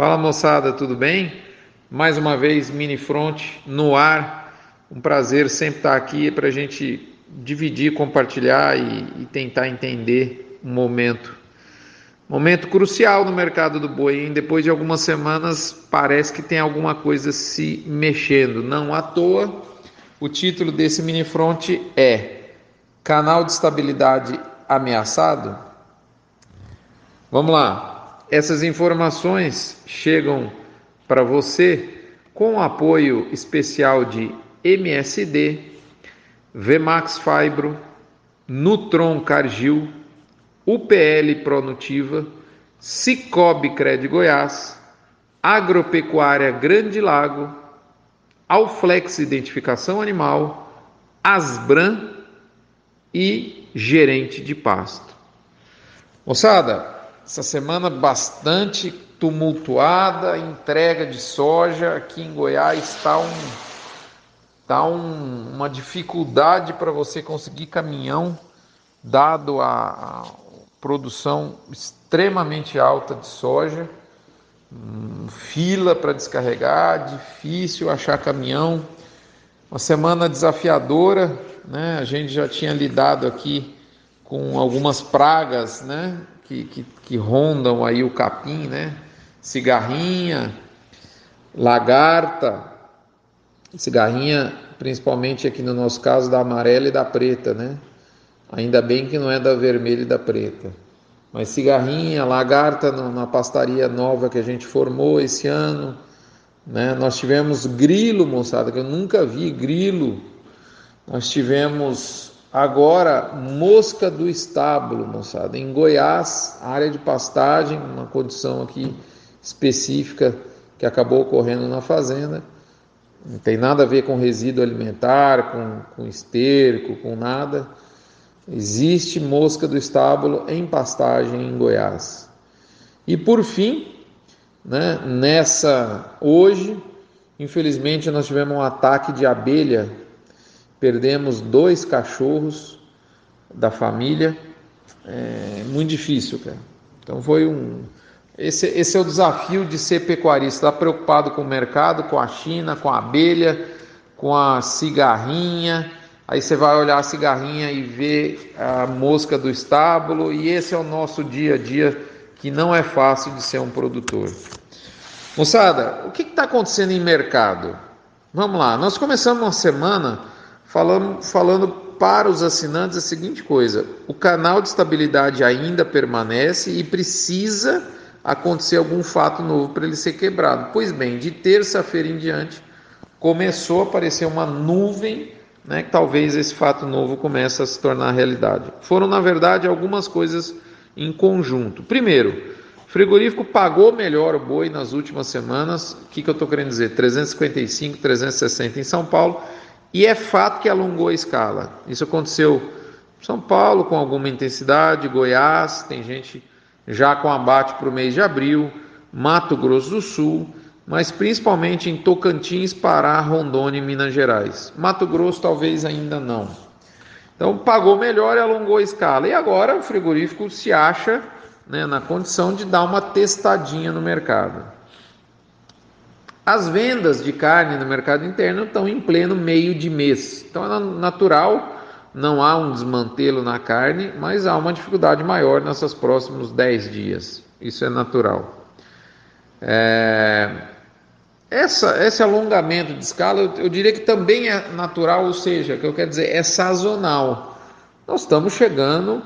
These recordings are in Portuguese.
Fala moçada, tudo bem? Mais uma vez, Mini Front no ar. Um prazer sempre estar aqui para a gente dividir, compartilhar e, e, tentar entender um momento. Momento crucial no mercado do boi, hein? Depois de algumas semanas, parece que tem alguma coisa se mexendo. Não à toa, o título desse Mini Front é Canal de Estabilidade Ameaçado? Vamos lá. Essas informações chegam para você com o apoio especial de MSD, Vmax Fibro, Nutron Cargil, UPL Pronutiva, Cicobi Cred Goiás, Agropecuária Grande Lago, Alflex Identificação Animal, Asbran e Gerente de Pasto. Moçada, essa semana bastante tumultuada, entrega de soja aqui em Goiás está um tá um, uma dificuldade para você conseguir caminhão dado a, a, produção extremamente alta de soja, hum, fila para descarregar, difícil achar caminhão, uma semana desafiadora, né? A gente já tinha lidado aqui com algumas pragas, né? Que, que, que rondam aí o capim, né? Cigarrinha, lagarta, cigarrinha, principalmente aqui no nosso caso, da amarela e da preta, né? Ainda bem que não é da vermelha e da preta. Mas cigarrinha, lagarta na pastaria nova que a gente formou esse ano, né? Nós tivemos grilo, moçada, que eu nunca vi grilo. Nós tivemos Agora, mosca do estábulo, moçada. Em Goiás, área de pastagem, uma condição aqui específica que acabou ocorrendo na fazenda. Não tem nada a ver com resíduo alimentar, com, com esterco, com nada. Existe mosca do estábulo em pastagem em Goiás. E por fim, né, nessa hoje, infelizmente nós tivemos um ataque de abelha perdemos dois cachorros da família. É muito difícil, cara. Então foi um. Esse, esse é o desafio de ser pecuarista, estar tá preocupado com o mercado, com a China, com a abelha, com a cigarrinha. Aí você vai olhar a cigarrinha e ver a mosca do estábulo, e esse é o nosso dia a dia que não é fácil de ser um produtor. Moçada, o que está acontecendo em mercado? Vamos lá, nós começamos uma semana falando, falando para os assinantes a seguinte coisa: o canal de estabilidade ainda permanece e precisa acontecer algum fato novo para ele ser quebrado. Pois bem, de terça-feira em diante começou a aparecer uma nuvem, né, que talvez esse fato novo comece a se tornar realidade. Foram, na verdade, algumas coisas em conjunto. Primeiro, frigorífico pagou melhor o boi nas últimas semanas. O que, que eu estou querendo dizer? 355, 360 em São Paulo e é fato que alongou a escala. Isso aconteceu em São Paulo com alguma intensidade, Goiás, tem gente já com abate para o mês de abril, Mato Grosso do Sul, mas principalmente em Tocantins, Pará, Rondônia e Minas Gerais. Mato Grosso talvez ainda não. Então pagou melhor e alongou a escala. E agora o frigorífico se acha né, na condição de dar uma testadinha no mercado. As vendas de carne no mercado interno estão em pleno meio de mês. Então é natural, não há um desmantelo na carne, mas há uma dificuldade maior nesses próximos 10 dias. Isso é natural. É... Essa, esse alongamento de escala, eu, eu diria que também é natural, ou seja, que eu quero dizer, é sazonal. Nós estamos chegando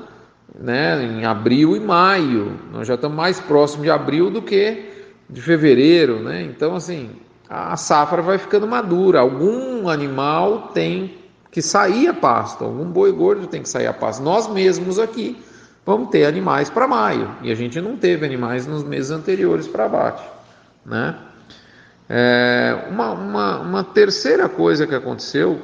né, em abril e maio, nós já estamos mais próximos de abril do que de fevereiro, né? Então, assim, a safra vai ficando madura. Algum animal tem que sair a pasto, algum boi gordo tem que sair a pasto. Nós mesmos aqui vamos ter animais para maio e a gente não teve animais nos meses anteriores para abate, né? É, uma, uma, uma terceira coisa que aconteceu,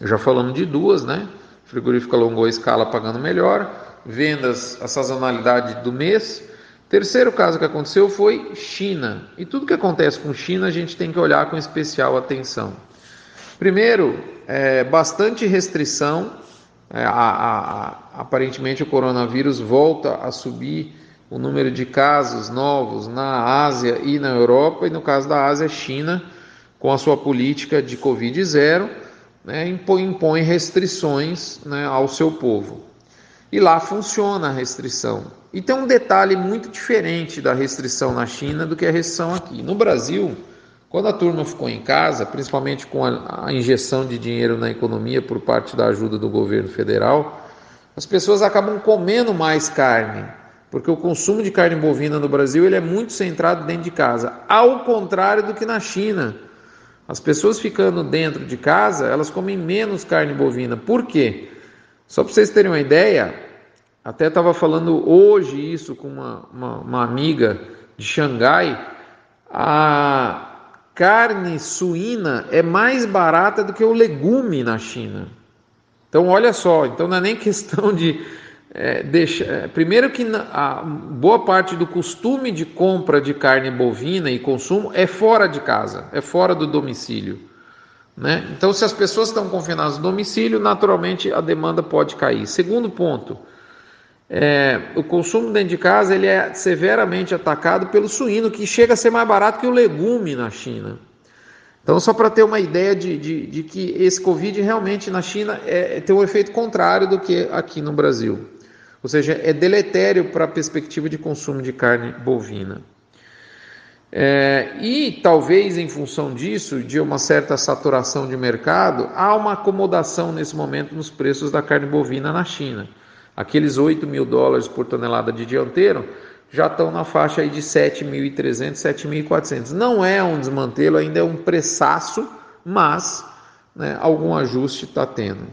já falamos de duas, né? O frigorífico alongou a escala pagando melhor, vendas, a sazonalidade do mês Terceiro caso que aconteceu foi China. E tudo que acontece com China a gente tem que olhar com especial atenção. Primeiro, é, bastante restrição. É, a, a, a, aparentemente o coronavírus volta a subir o número de casos novos na Ásia e na Europa, e no caso da Ásia, China, com a sua política de Covid zero, né, impõe, impõe restrições né, ao seu povo. E lá funciona a restrição. E tem um detalhe muito diferente da restrição na China do que a restrição aqui. No Brasil, quando a turma ficou em casa, principalmente com a, injeção de dinheiro na economia por parte da ajuda do governo federal, as pessoas acabam comendo mais carne, porque o consumo de carne bovina no Brasil ele é muito centrado dentro de casa, ao contrário do que na China. As pessoas ficando dentro de casa, elas comem menos carne bovina. Por quê? Só para vocês terem uma ideia, até estava falando hoje isso com uma, uma, uma amiga de Xangai, a carne suína é mais barata do que o legume na China. Então, olha só, então não é nem questão de é, deixa, é, primeiro que a boa parte do costume de compra de carne bovina e consumo é fora de casa, é fora do domicílio. Né? Então, se as pessoas estão confinadas no domicílio, naturalmente a demanda pode cair. Segundo ponto, é, o consumo dentro de casa ele é severamente atacado pelo suíno, que chega a ser mais barato que o legume na China. Então, só para ter uma ideia de, de, de, que esse Covid realmente na China é, tem um efeito contrário do que aqui no Brasil. Ou seja, é deletério para a perspectiva de consumo de carne bovina. É, e talvez em função disso, de uma certa saturação de mercado, há uma acomodação nesse momento nos preços da carne bovina na China. Aqueles 8 mil dólares por tonelada de dianteiro já estão na faixa aí de 7.300, 7.400. Não é um desmantelo, ainda é um preçaço, mas né, algum ajuste está tendo.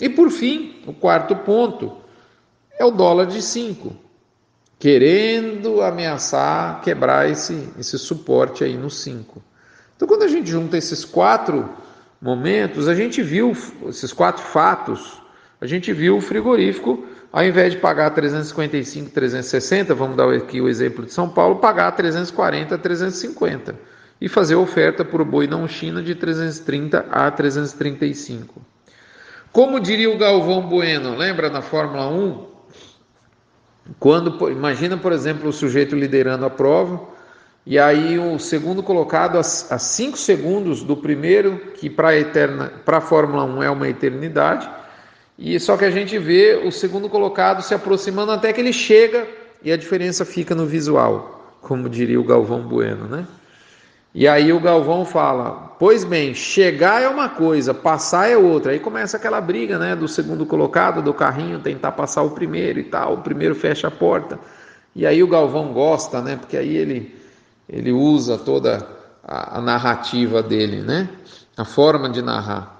E por fim, o quarto ponto, é o dólar de 5, querendo ameaçar quebrar esse, esse suporte aí no 5. Então, quando a gente junta esses quatro momentos, a gente viu esses quatro fatos, a gente viu o frigorífico, ao invés de pagar 355, 360, vamos dar aqui o exemplo de São Paulo, pagar 340, 350 e fazer oferta por boi não China de 330 a 335. Como diria o Galvão Bueno, lembra na Fórmula 1? Quando, imagina, por exemplo, o sujeito liderando a prova, e aí o segundo colocado a 5 segundos do primeiro, que para a Fórmula 1 é uma eternidade, e só que a gente vê o segundo colocado se aproximando até que ele chega e a diferença fica no visual, como diria o Galvão Bueno, né? E aí o Galvão fala: Pois bem, chegar é uma coisa, passar é outra. Aí começa aquela briga, né? Do segundo colocado, do carrinho, tentar passar o primeiro e tal. O primeiro fecha a porta. E aí o Galvão gosta, né? Porque aí ele, ele usa toda a, a narrativa dele, né? A forma de narrar.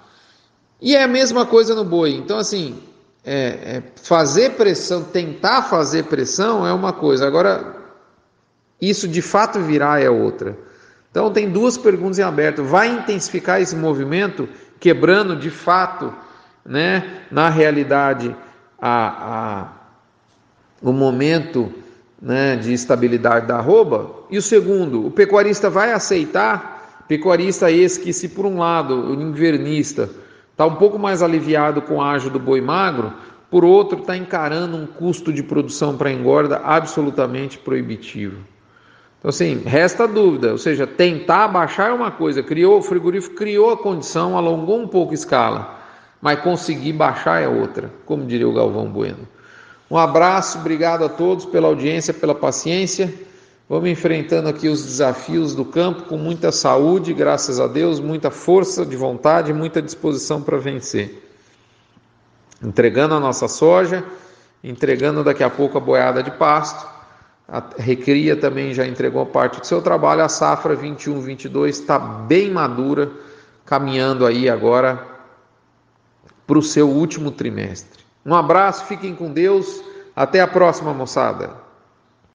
E é a mesma coisa no boi. Então, assim, é, é fazer pressão, tentar fazer pressão é uma coisa. Agora, isso de fato virar é outra. Então tem duas perguntas em aberto. Vai intensificar esse movimento, quebrando de fato, né, na realidade, a, a, o momento né, de estabilidade da arroba? E o segundo, o pecuarista vai aceitar? Pecuarista esse que, se por um lado o invernista está um pouco mais aliviado com a ágio do boi magro, por outro está encarando um custo de produção para engorda absolutamente proibitivo. Então, assim, resta dúvida, ou seja, tentar baixar é uma coisa, criou, o frigorífico criou a condição, alongou um pouco a escala, mas conseguir baixar é outra, como diria o Galvão Bueno. Um abraço, obrigado a todos pela audiência, pela paciência. Vamos enfrentando aqui os desafios do campo com muita saúde, graças a Deus, muita força de vontade, muita disposição para vencer. Entregando a nossa soja, entregando daqui a pouco a boiada de pasto a Recria também já entregou parte do seu trabalho. A safra 21-22 está bem madura, caminhando aí agora para o seu último trimestre. Um abraço, fiquem com Deus. Até a próxima, moçada.